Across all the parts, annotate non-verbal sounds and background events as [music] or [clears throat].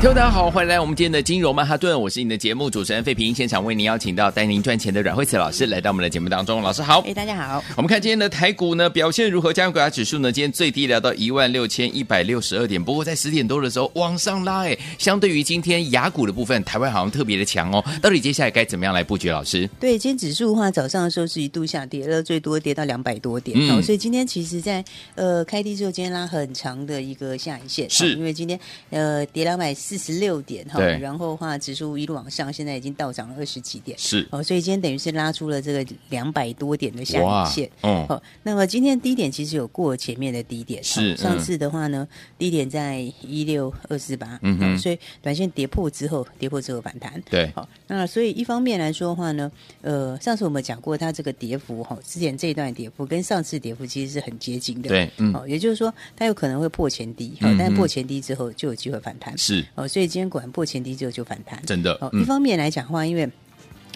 听众大家好，欢迎来我们今天的金融曼哈顿，我是你的节目主持人费平，现场为您邀请到带您赚钱的阮慧慈老师来到我们的节目当中，老师好，哎，大家好，我们看今天的台股呢表现如何？加权股价指数呢今天最低来到一万六千一百六十二点，不过在十点多的时候往上拉，哎，相对于今天雅股的部分，台湾好像特别的强哦，到底接下来该怎么样来布局？老师，对，今天指数的话，早上的时候是一度下跌了，最多跌到两百多点，嗯，所以今天其实在呃开低之后，今天拉很长的一个下影线，是。因为今天呃跌两百四十六点。哈，然后的话，指数一路往上，现在已经到涨了二十几点，是。哦，所以今天等于是拉出了这个两百多点的下影线，嗯，好，那么今天低点其实有过前面的低点，是上次的话呢，低点在一六二四八，嗯哼，所以短线跌破之后，跌破之后反弹，对，好，那所以一方面来说的话呢，呃，上次我们讲过，它这个跌幅哈，之前这一段跌幅跟上次跌幅其实是很接近的，对，嗯，好，也就是说它有可能会破前低，好，但破前低之后就有机会反弹，是，哦，所以今天果然破前低之后就反弹。真的，哦，一方面来讲的话，因为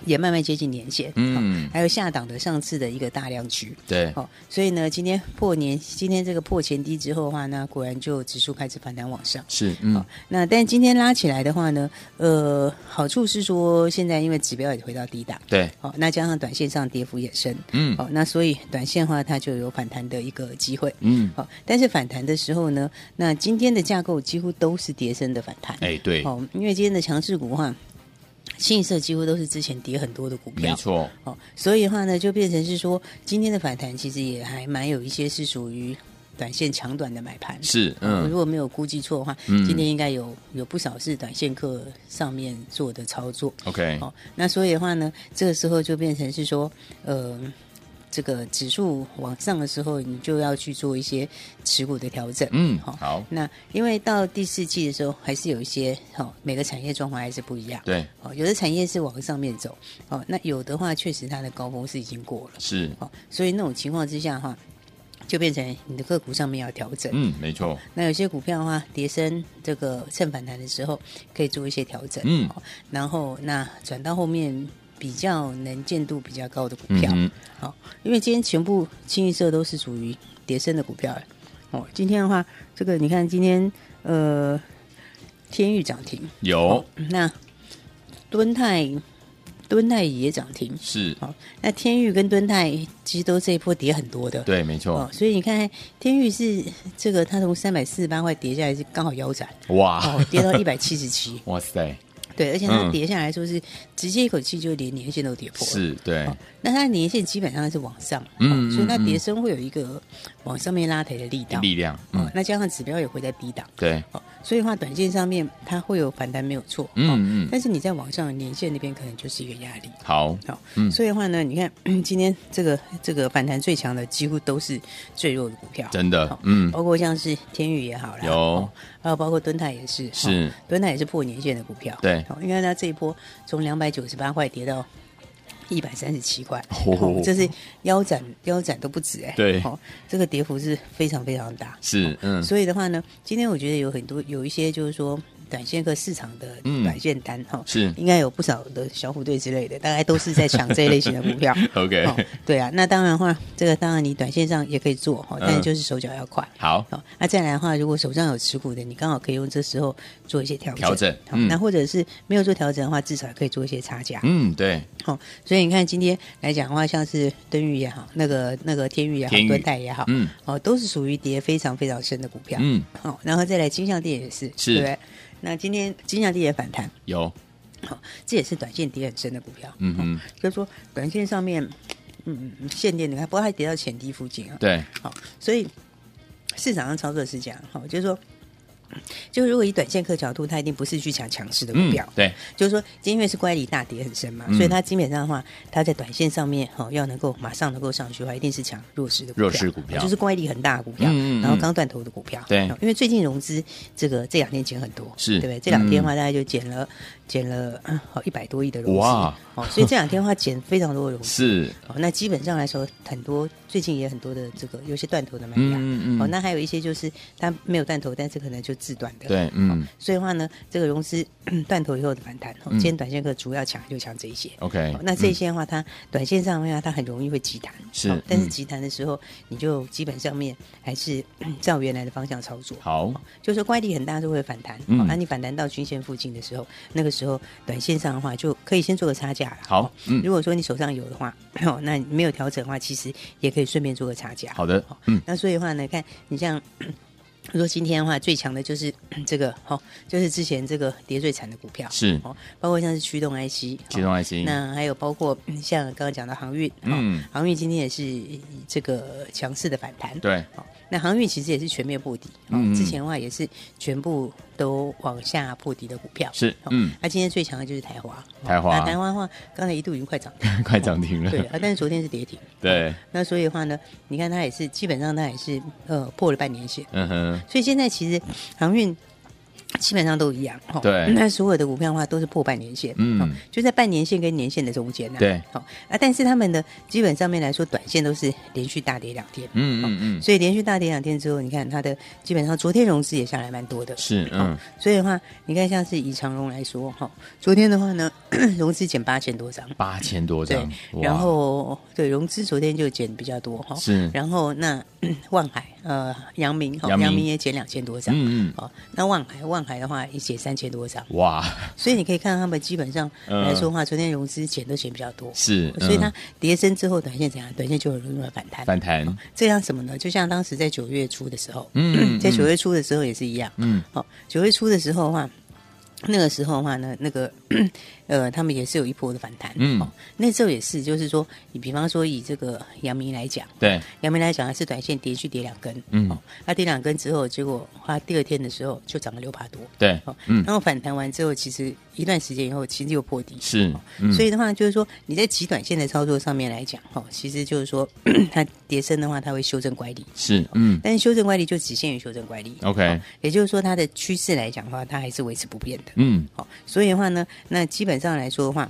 也慢慢接近年线，嗯，还有下档的上次的一个大量区，对，哦，所以呢，今天破年，今天这个破前低之后的话，呢果然就指数开始反弹往上，是，嗯，那但今天拉起来的话呢，呃，好处是说现在因为指标也回到低档，对，哦，那加上短线上跌幅也深，嗯，哦，那所以短线的话它就有反弹的一个机会，嗯，好，但是反弹的时候呢，那今天的架构几乎都是跌升的反弹，哎，对，哦，因为今天的强势股的话。清一色几乎都是之前跌很多的股票，没错。哦，所以的话呢，就变成是说，今天的反弹其实也还蛮有一些是属于短线长短的买盘。是，嗯，如果没有估计错的话，嗯，今天应该有有不少是短线客上面做的操作。OK，哦，那所以的话呢，这个时候就变成是说，呃。这个指数往上的时候，你就要去做一些持股的调整。嗯，好。好，那因为到第四季的时候，还是有一些好、哦，每个产业状况还是不一样。对，哦，有的产业是往上面走，哦，那有的话确实它的高峰是已经过了。是，哦，所以那种情况之下的话，就变成你的个股上面要调整。嗯，没错。那有些股票的话，跌升这个趁反弹的时候，可以做一些调整。嗯，哦、然后那转到后面。比较能见度比较高的股票，好、嗯好，因为今天全部清一色都是属于跌升的股票，哦，今天的话，这个你看今天呃，天域涨停，有，哦、那敦泰敦泰也涨停，是，好、哦，那天域跟敦泰其实都这一波跌很多的，对，没错，哦，所以你看天域是这个，它从三百四十八块跌下来是刚好腰斩，哇，哦，跌到一百七十七，[laughs] 哇塞。对，而且它跌下来说是直接一口气就连年线都跌破了，是对、哦。那它的年线基本上是往上，嗯，哦、所以它跌升会有一个往上面拉抬的力道，力量。嗯，哦、那加上指标也会在低档，对。哦，所以的话短线上面它会有反弹没有错，嗯嗯。但是你在往上年线那边可能就是一个压力。好，好，嗯。所以的话呢，你看 [clears throat] 今天这个这个反弹最强的几乎都是最弱的股票，真的，嗯。包括像是天宇也好啦，有、哦，还有包括敦泰也是，是，敦泰也是破年线的股票，对。因为它这一波从两百九十八块跌到一百三十七块，这是腰斩腰斩都不止哎，对，哦，这个跌幅是非常非常大，是，嗯，所以的话呢，今天我觉得有很多有一些就是说。短线和市场的短线单哈、嗯，是应该有不少的小虎队之类的，大概都是在抢这一类型的股票。[laughs] OK，、哦、对啊，那当然的话，这个当然你短线上也可以做哈，但是就是手脚要快。嗯、好，好，那再来的话，如果手上有持股的，你刚好可以用这时候做一些调整。调整、嗯，那或者是没有做调整的话，至少可以做一些差价。嗯，对。好，所以你看今天来讲的话，像是敦钰也好，那个那个天钰也好，敦泰也好，嗯，哦，都是属于跌非常非常深的股票。嗯，好，然后再来金象店也是，是。对那今天金价跌也反弹，有，好、哦，这也是短线跌很深的股票，嗯哼，所、哦、以说短线上面，嗯嗯，限电你看，不过它跌到前低附近啊，对，好、哦，所以市场上操作是这样，好、哦，就是说就如果以短线客角度，他一定不是去抢强势的股票，嗯，对，就是说，今天因为是乖离大跌很深嘛，嗯、所以它基本上的话，它在短线上面哈、哦，要能够马上能够上去的话，一定是抢弱势的股票，弱势股票，就是乖离很大的股票，然后刚断头的股票，对，因为最近融资这个这两天减很多，是对不对？这两天的话，大概就减了。减了好一百多亿的融资，哇！哦，所以这两天的话减非常多的融资，[laughs] 是哦。那基本上来说，很多最近也很多的这个有些断头的买家，嗯嗯。哦，那还有一些就是它没有断头，但是可能就自断的，对，嗯。所以的话呢，这个融资 [coughs] 断头以后的反弹，哦，今天短线客主要抢就抢这一些，OK。那这些的话，它短线上的话它很容易会急弹，是。但是急弹的时候，你就基本上面还是 [coughs] 照原来的方向操作，好。就是说乖离很大就会反弹，嗯。那你反弹到均线附近的时候，那个时候短线上的话，就可以先做个差价了。好，嗯，如果说你手上有的话，[coughs] 哦，那没有调整的话，其实也可以顺便做个差价。好的，嗯，那所以的话呢，看你像，说今天的话最强的就是 [clears throat] 这个，哦，就是之前这个跌最惨的股票。是，哦，包括像是驱动 IC，驱动 IC，那还有包括像刚刚讲的航运，嗯，航运今天也是这个强势的反弹，对，那航运其实也是全面破底，嗯，之前的话也是全部都往下破底的股票，是，嗯，那今天最强的就是台华，台华，台华的话，刚才一度已经快涨停，[laughs] 快涨停了，对，啊，但是昨天是跌停，[laughs] 对，那所以的话呢，你看它也是基本上它也是呃破了半年线，嗯哼，所以现在其实航运。基本上都一样，对。那所有的股票的话都是破半年线，嗯，就在半年线跟年线的中间呢，对。好啊，但是他们的基本上面来说，短线都是连续大跌两天，嗯嗯嗯。所以连续大跌两天之后，你看它的基本上昨天融资也下来蛮多的，是，嗯。所以的话，你看像是以长荣来说，哈，昨天的话呢，融资减八千多张，八千多张，然后对融资昨天就减比较多，哈，是。然后那万海，呃，阳明，哈，阳明也减两千多张，嗯嗯。哦，那万海，万海的话也减。三千多张哇！所以你可以看到他们基本上来说的话，昨天融资减都减比较多，是，所以它跌升之后，短线怎样？短线就有容易反弹，反弹。这样什么呢？就像当时在九月初的时候，嗯，在九月初的时候也是一样，嗯，好，九月初的时候的话，那个时候的话呢，那个。呃，他们也是有一波的反弹，嗯、哦，那时候也是，就是说，你比方说以这个阳明来讲，对，阳明来讲还是短线跌去跌两根，嗯，哦，它跌两根之后，结果它第二天的时候就涨了六趴多，对，哦，嗯，然后反弹完之后，其实一段时间以后，其实又破底，是，嗯、所以的话就是说，你在极短线的操作上面来讲，哦，其实就是说，[clears throat] 它跌升的话，它会修正乖离，是，嗯，但是修正乖离就只限于修正乖离，OK，哦，也就是说，它的趋势来讲的话，它还是维持不变的，嗯，好，哦，所以的话呢，那基本上来说的话。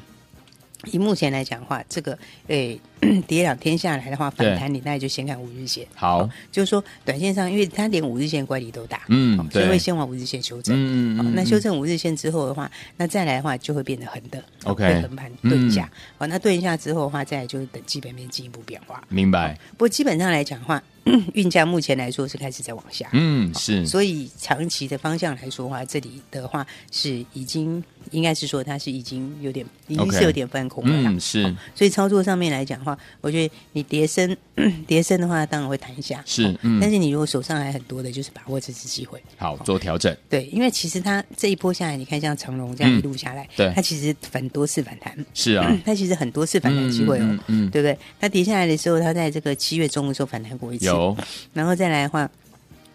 以目前来讲的话，这个诶、欸、[clears throat] 跌两天下来的话，反弹你大概就先看五日线。好、哦，就是说短线上，因为它连五日线乖离都大，嗯，所以会先往五日线修正。嗯嗯，嗯那修正五日线之后的话，那再来的话就会变得横的，OK，横盘顿一下。好、嗯，那顿一下之后的话，再来就是等基本面进一步变化。明白。不过基本上来讲的话。[clears throat] 运价目前来说是开始在往下，嗯，是，所以长期的方向来说的话，这里的话是已经应该是说它是已经有点已经是有点翻空了嗯，是，所以操作上面来讲的话，我觉得你跌升 [coughs] 跌升的话，当然会弹一下，是，嗯，但是你如果手上还很多的，就是把握这次机会，好做调整，对，因为其实它这一波下来，你看像长龙这样一路下来，对，它其实很多次反弹，是啊，[coughs] 它其实很多次反弹机会哦，嗯，对不对？它跌下来的时候，它在这个七月中的时候反弹过一次，有，然后。再来的话，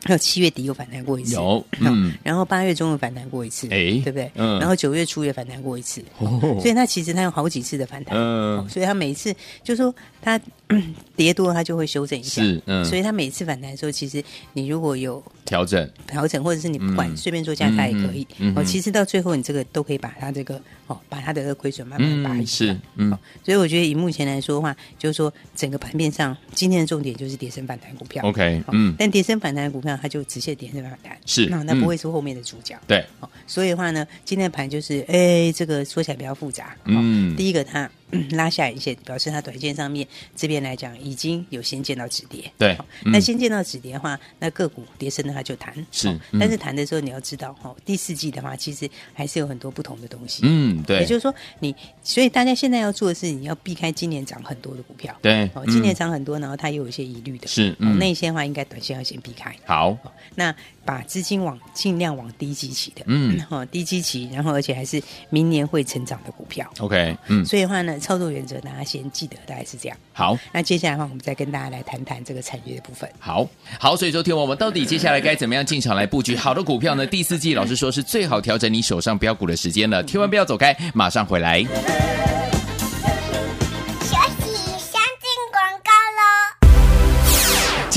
还有七月底又反弹过一次，有，嗯，然后八月中又反弹过一次，哎，对不对？嗯，然后九月初也反弹过一次，哦。所以它其实它有好几次的反弹，嗯，所以它每次就是说它 [coughs] 跌多，它就会修正一下，是，嗯，所以它每次反弹的时候，其实你如果有调整、调整，或者是你不管随便做价差也可以，哦，其实到最后你这个都可以把它这个哦，把它的这个亏损慢慢拔一下，是，嗯，所以我觉得以目前来说的话，就是说整个盘面上今天的重点就是跌升反弹股票，OK，嗯，但跌升反弹股票它就直线跌深反弹，是，那那不会是后面的主角，对，哦，所以的话呢，今天的盘就是，哎，这个说起来比较复杂，嗯，第一个它。[clears throat] 拉下影线，表示它短线上面这边来讲已经有先见到止跌。对，那先见到止跌的话，那个股跌升的话就弹。是，但是弹的时候你要知道哈，第四季的话其实还是有很多不同的东西。嗯，对。也就是说，你所以大家现在要做的是，你要避开今年涨很多的股票。对，哦今年涨很多，然后它又有一些疑虑的。是，那一些的话应该短线要先避开。好，那把资金往尽量往低基期的，嗯，哈，[clears throat] 低基期，然后而且还是明年会成长的股票。OK，嗯，所以的话呢，操作原则大家先记得，大概是这样。好，那接下来的话，我们再跟大家来谈谈这个产业的部分。好好，所以说，听我们到底接下来该怎么样进场来布局好的股票呢？[laughs] 第四季老师说是最好调整你手上标股的时间了，千万不要走开，马上回来。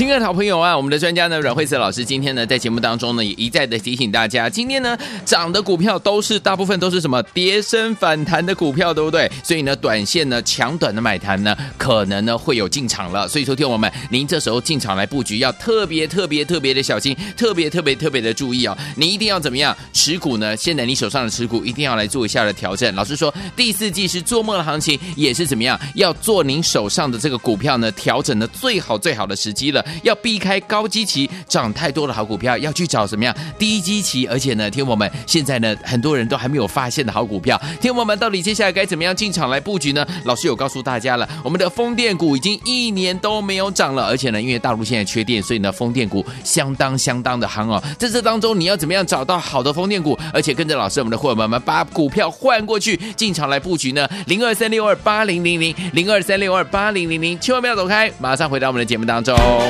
亲爱的好朋友啊，我们的专家呢阮慧慈老师今天呢在节目当中呢也一再的提醒大家，今天呢涨的股票都是大部分都是什么跌升反弹的股票，对不对？所以呢短线呢强短的买盘呢可能呢会有进场了。所以说听我们，您这时候进场来布局要特别特别特别的小心，特别特别特别的注意哦。你一定要怎么样持股呢？现在你手上的持股一定要来做一下的调整。老师说第四季是做梦的行情，也是怎么样要做您手上的这个股票呢调整的最好最好的时机了。要避开高基期涨太多的好股票，要去找什么样低基期，而且呢，听我们现在呢，很多人都还没有发现的好股票。听我们到底接下来该怎么样进场来布局呢？老师有告诉大家了，我们的风电股已经一年都没有涨了，而且呢，因为大陆现在缺电，所以呢，风电股相当相当的夯哦。在这当中，你要怎么样找到好的风电股，而且跟着老师我们的伙伴们把股票换过去进场来布局呢？零二三六二八零零零零二三六二八零零零，千万不要走开，马上回到我们的节目当中。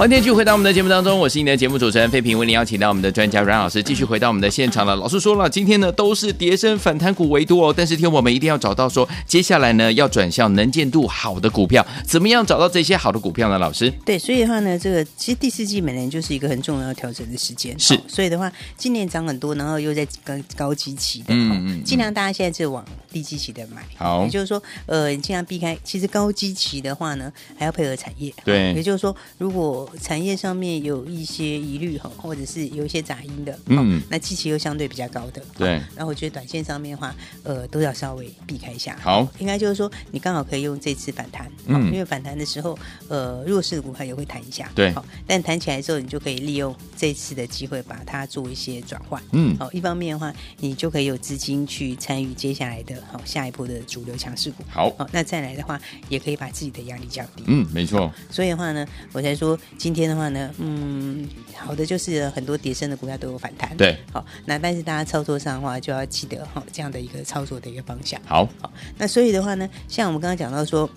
欢迎继续回到我们的节目当中，我是你的节目主持人费平，为您邀请到我们的专家阮老师继续回到我们的现场了。老师说了，今天呢都是跌升反弹股为多哦，但是听我们一定要找到说，接下来呢要转向能见度好的股票，怎么样找到这些好的股票呢？老师，对，所以的话呢，这个其实第四季每年就是一个很重要调整的时间，是，所以的话，今年涨很多，然后又在高高基期的，嗯嗯，尽量大家现在就往低基期的买，好，也就是说，呃，尽量避开，其实高基期的话呢，还要配合产业，对，也就是说，如果产业上面有一些疑虑哈，或者是有一些杂音的，嗯，那基期又相对比较高的，对，然后我觉得短线上面的话，呃，都要稍微避开一下。好，应该就是说，你刚好可以用这次反弹，嗯，因为反弹的时候，呃，弱势的股票也会弹一下，对，好，但弹起来之后，你就可以利用这次的机会把它做一些转换，嗯，好，一方面的话，你就可以有资金去参与接下来的好下一波的主流强势股，好，好，那再来的话，也可以把自己的压力降低，嗯，没错，所以的话呢，我才说今天的话呢，嗯，好的就是很多跌升的股票都有反弹，对，好，那但是大家操作上的话就要记得哈，这样的一个操作的一个方向，好，好，那所以的话呢，像我们刚刚讲到说。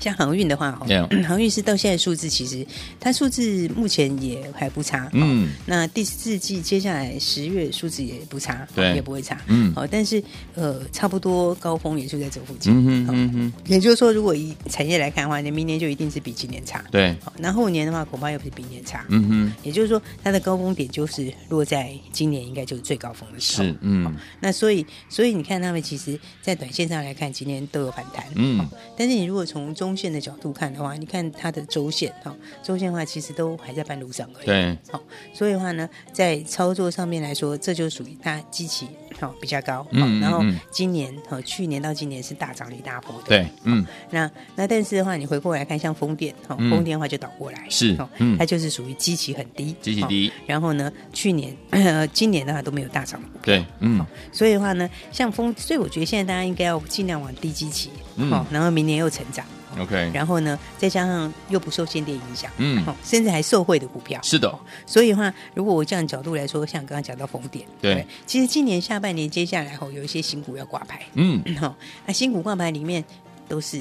像航运的话，哈 Yeah.，[clears throat] 航运是到现在数字，其实它数字目前也还不差。嗯，那第四季接下来十月数字也不差，对，也不会差。嗯，好，但是呃，差不多高峰也就在这附近。嗯哼嗯哼，也就是说，如果以产业来看的话，你明年就一定是比今年差。对，好，那后年的话，恐怕又是比明年差。嗯哼，也就是说，它的高峰点就是落在今年，应该就是最高峰的时候。是，嗯，那所以，所以你看，他们其实在短线上来看，今年都有反弹。嗯，但是你如果从中线的角度看，的话，你看它的周线哈，周线的话其实都还在半路上而已。对，好，所以的话呢，在操作上面来说，这就属于它基期好比较高。嗯，然后今年和去年到今年是大涨一大波的。对，嗯，那那但是的话，你回过来看，像风电哈，风电的话就倒过来，是，嗯，它就是属于基期很低，基期低。然后呢，去年呃 [coughs] 今年的话都没有大涨。对，嗯，所以的话呢，像风，所以我觉得现在大家应该要尽量往低基期，好，然后明年又成长。OK，然后呢，再加上又不受限电影响，嗯，甚至还受惠的股票，是的。所以的话，如果我这样角度来说，像刚刚讲到风电，对，其实今年下半年接下来后有一些新股要挂牌，嗯，好，那新股挂牌里面都是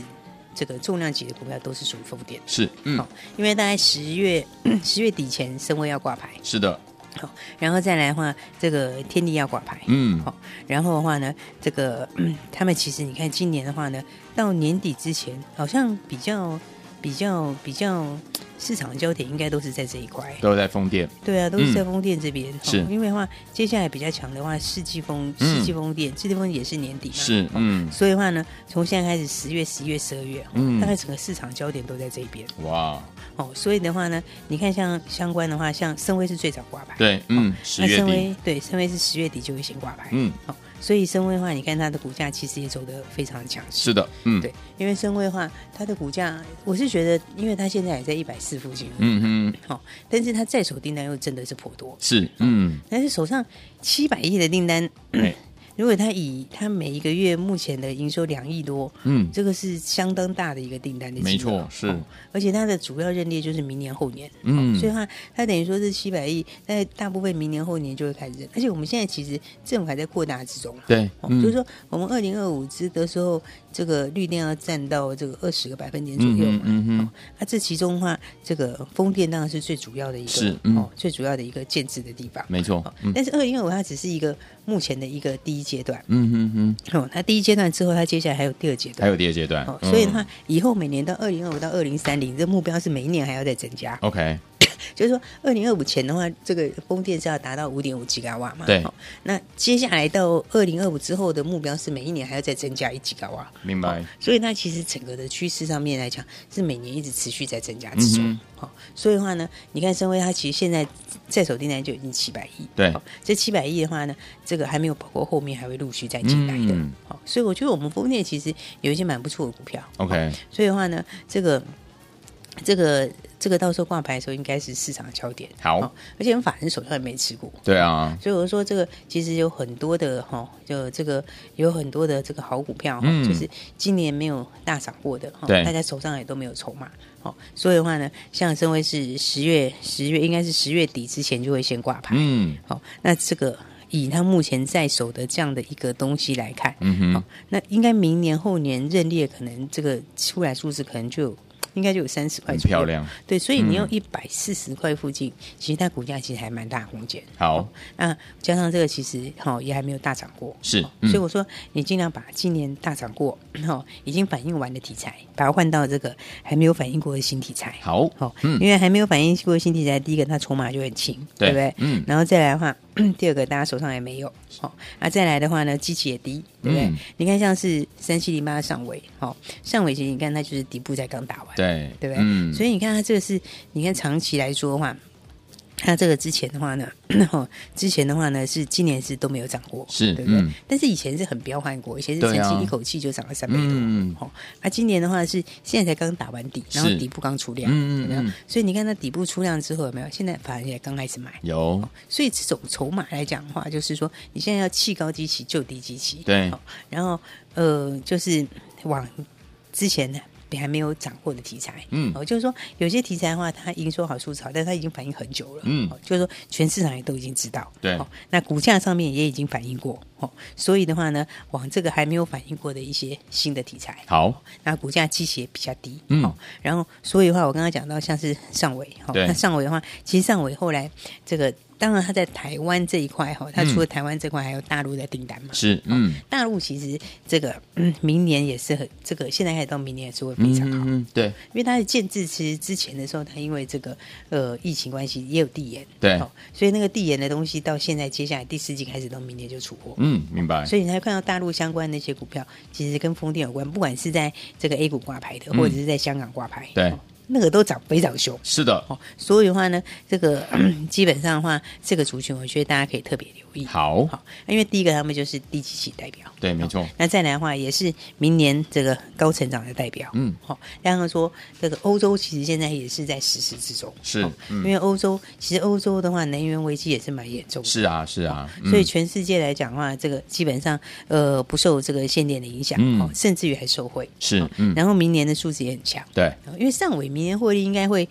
这个重量级的股票，都是属于风电，是，嗯，因为大概十月 [clears throat] 十月底前，升威要挂牌，是的。好，然后再来的话，这个天地要挂牌，嗯，好，然后的话呢，这个、嗯、他们其实你看今年的话呢，到年底之前好像比较比较比较。[tsk] 市场的焦点应该都是在这一块，都在风电。对啊，都是在风电这边。是，因为的话，接下来比较强的话，世纪风、世纪风电、世纪风也是年底嘛。是，嗯。所以的话呢，从现在开始，十月、十一月、十二月，嗯，大概整个市场焦点都在这边。哇，哦，所以的话呢，你看像相关的话，像深威是最早挂牌，对，嗯，十月底，对，深威是十月底就会先挂牌，嗯，好。所以深威化，你看它的股价其实也走得非常的强势。是的，嗯，对，因为深威化，它的股价，我是觉得，因为它现在也在一百四附近，嗯嗯，好，但是它在手订单又真的是颇多，是，嗯，但是手上七百亿的订单。嗯 [coughs] 如果他以他每一个月目前的营收两亿多，嗯，这个是相当大的一个订单的，没错，是，而且它的主要认列就是明年后年，嗯，所以话它等于说是七百亿，但大部分明年后年就会开始。认，而且我们现在其实政府还在扩大之中，对，就是说我们二零二五之的时候，这个绿电要占到这个二十个百分点左右嘛，嗯嗯，那这其中的话，这个风电当然是最主要的一个，是，哦，最主要的一个建制的地方，没错，但是二零二五它只是一个目前的一个第一阶段，嗯哼哼，哦，它第一阶段之后，它接下来还有第二阶段，还有第二阶段，哦，所以的话，以后每年到二零二五到二零三零，这目标是每一年还要再增加，OK。就是说，二零二五前的话，这个风电是要达到五点五吉瓦嘛？对。那接下来到二零二五之后的目标是每一年还要再增加一吉瓦。明白。所以，那其实整个的趋势上面来讲，是每年一直持续在增加之中。好，所以的话呢，你看，深威它其实现在在手订单就已经七百亿。对。这七百亿的话呢，这个还没有包括后面还会陆续再进来的。好，所以我觉得我们风电其实有一些蛮不错的股票。OK。所以的话呢，这个。这个这个到时候挂牌的时候，应该是市场的焦点。好，而且法人手上也没持股。对啊，所以我说这个其实有很多的哈，就这个有很多的这个好股票，嗯，就是今年没有大涨过的，对，大家手上也都没有筹码。好，所以的话呢，像深威是十月十月，应该是十月底之前就会先挂牌。嗯，好，那这个以他目前在手的这样的一个东西来看，嗯哼，好，那应该明年后年认列可能这个出来数字可能就。应该就有三十块，漂亮。对，所以你用一百四十块附近，嗯、其实它股价其实还蛮大空间。好，那加上这个其实哈也还没有大涨过，是，所以我说你尽量把今年大涨过哈 [clears throat] 已经反映完的题材，把它换到这个还没有反映过的新题材。好，好，因为还没有反映过的新题材，第一个它筹码就很轻，对不对？嗯，然后再来的话。第二个，大家手上也没有，好，那再来的话呢，基期也低，对不对？嗯、你看像是三七零八上尾，好，上尾其实你看它就是底部才刚打完，对，对不对？嗯、所以你看它这个是，你看长期来说的话。那这个之前的话呢，[clears throat] 之前的话呢是今年是都没有涨过，是对不对？嗯、但是以前是很彪悍过，以前是曾经一口气就涨了三倍多。那今年的话是现在才刚打完底，然后底部刚出量，嗯嗯，所以你看它底部出量之后有没有？现在反而也刚开始买，有。所以这种筹码来讲的话，就是说你现在要弃高基期就低基期，对。然后呃，就是往之前呢。还没有掌握的题材，嗯，哦，就是说有些题材的话，它营收好出槽，但是它已经反映很久了，嗯，就是说全市场也都已经知道，对，哦，那股价上面也已经反映过，哦，所以的话呢，往这个还没有反映过的一些新的题材，好，那股价基期也比较低，嗯，然后所以的话，我刚刚讲到像是上尾，哈，那上尾的话，其实上尾后来这个。当然，他在台湾这一块哈，他除了台湾这块，还有大陆的订单嘛。是，嗯，大陆其实这个嗯，明年也是很这个，现在开始到明年也是会非常好。嗯，对，因为它的建制其实之前的时候，它因为这个呃疫情关系也有递延，对，所以那个递延的东西到现在接下来第四季开始到明年就出货。嗯，明白。所以你才看到大陆相关的那些股票，其实跟风电有关，不管是在这个 A 股挂牌的，或者是在香港挂牌，对。那个都涨非常凶，是的，哦，所以的话呢，这个基本上的话，这个族群我觉得大家可以特别留意。好，好，因为第一个他们就是低基期代表，对，没错。那再来的话，也是明年这个高成长的代表。嗯，好。然后说这个欧洲其实现在也是在实施之中，是，因为欧洲其实欧洲的话，能源危机也是蛮严重的。是啊，是啊。所以全世界来讲的话，这个基本上呃不受这个限电的影响，哦，甚至于还受惠。是，然后明年的数字也很强，对，因为上尾明年获利应该会。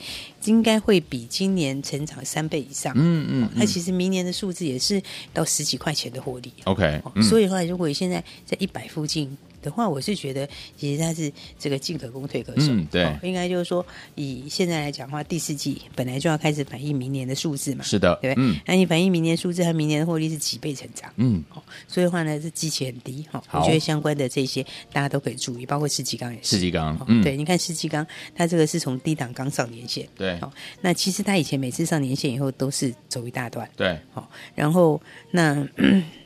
会应该会比今年成长三倍以上，嗯嗯，那、嗯、其实明年的数字也是到十几块钱的获利，OK，、嗯、所以的话，如果你现在在一百附近。的话，我是觉得其实它是这个进可攻退可守，嗯，对，应该就是说以现在来讲的话，第四季本来就要开始反映明年的数字嘛，是的，对，嗯，那你反映明年数字和明年的获利是几倍成长，嗯，所以的话呢，这基期很低，哈，我觉得相关的这些大家都可以注意，包括世纪钢也是，世纪钢，嗯，对，你看世纪钢，它这个是从低档刚上年线，对，好，那其实它以前每次上年线以后都是走一大段，对，好，然后那。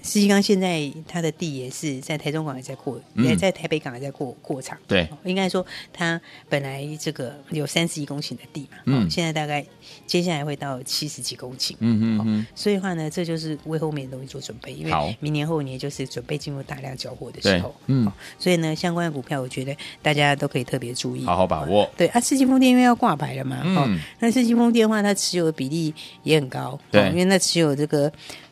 世纪钢现在它的地也是在台中港也在扩，也在台北港也在扩扩厂。对，应该说它本来这个有三十一公顷的地嘛，嗯，现在大概接下来会到七十几公顷，嗯嗯嗯。所以的话呢，这就是为后面的东西做准备，因为明年后年就是准备进入大量交货的时候，嗯。所以呢，相关的股票我觉得大家都可以特别注意，好好把握。对啊，世纪风电因为要挂牌了嘛，嗯，那世纪风电的话，它持有的比例也很高，对，因为它持有这个。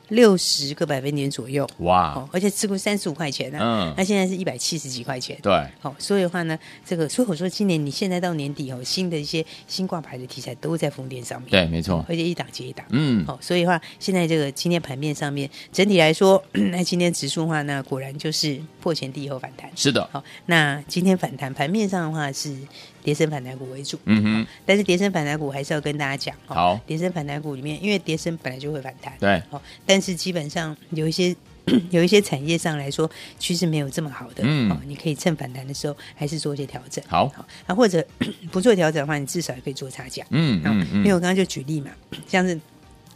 六十个百分点左右，哇！哦而且持股三十五块钱呢，嗯，那现在是一百七十几块钱，对，好，所以的话呢，这个所以我说今年你现在到年底哦，新的一些新挂牌的题材都在风电上面，对，没错，而且一档接一档，嗯，好，所以的话，现在这个今天盘面上面整体来说，那今天指数的话，呢果然就是破前低以后反弹，是的，好，那今天反弹盘面上的话是。跌升反弹股为主，嗯哼，但是跌升反弹股还是要跟大家讲，好，跌升反弹股里面，因为跌升本来就会反弹，对，好，但是基本上有一些 [clears throat] 有一些产业上来说趋势没有这么好的，嗯，你可以趁反弹的时候还是做一些调整，好，啊，或者 [clears throat] 不做调整的话，你至少也可以做差价，嗯嗯，因为我刚刚就举例嘛，像是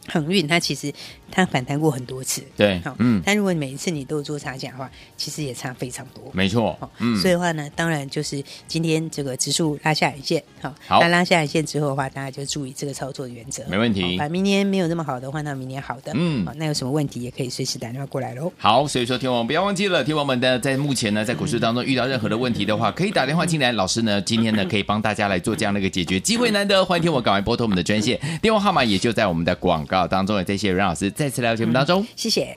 恒运，它其实。它反弹过很多次，对，好，嗯，但如果每一次你都做差价的话，其实也差非常多，没错，嗯，所以的话呢，当然就是今天这个指数拉下影线，好，好，那拉下影线之后的话，大家就注意这个操作的原则，没问题。把明年没有那么好的话，那明年好的，嗯，那有什么问题也可以随时打电话过来喽。好，所以说，听我们不要忘记了，听王们的在目前呢，在股市当中遇到任何的问题的话，可以打电话进来，老师呢今天呢可以帮大家来做这样的一个解决，机会难得，欢迎听我赶快拨通我们的专线，电话号码也就在我们的广告当中。的这些阮老师再次来到节目当中。谢谢。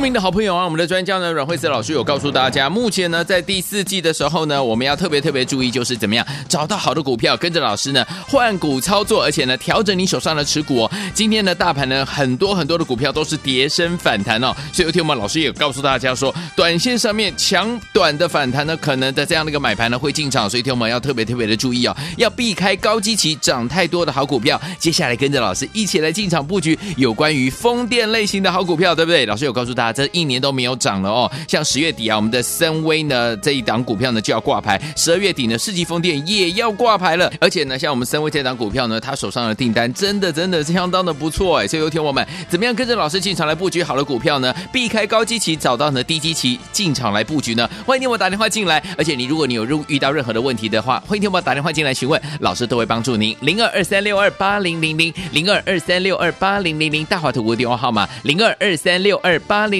明的好朋友啊，我们的专家呢，阮慧慈老师有告诉大家，目前呢，在第四季的时候呢，我们要特别特别注意，就是怎么样找到好的股票，跟着老师呢换股操作，而且呢调整你手上的持股哦。今天呢，大盘呢很多很多的股票都是跌升反弹哦，所以有天我们老师也告诉大家说，短线上面强短的反弹呢，可能的这样的一个买盘呢会进场，所以天我们要特别特别的注意哦，要避开高基期涨太多的好股票。接下来跟着老师一起来进场布局有关于风电类型的好股票，对不对？老师有告诉大家，这一年都没有涨了哦。像十月底啊，我们的森威呢这一档股票呢就要挂牌，十二月底呢世纪风电也要挂牌了。而且呢，像我们森威这档股票呢，他手上的订单真的真的是相当的不错哎。所以有天我们怎么样跟着老师进场来布局好的股票呢？避开高基期，找到呢低基期进场来布局呢？欢迎听我打电话进来。而且你如果你有遇到任何的问题的话，欢迎听我打电话进来询问，老师都会帮助您。零二二三六二八零零零零二二三六二八零零零大华图的电话号码零二二三六二八零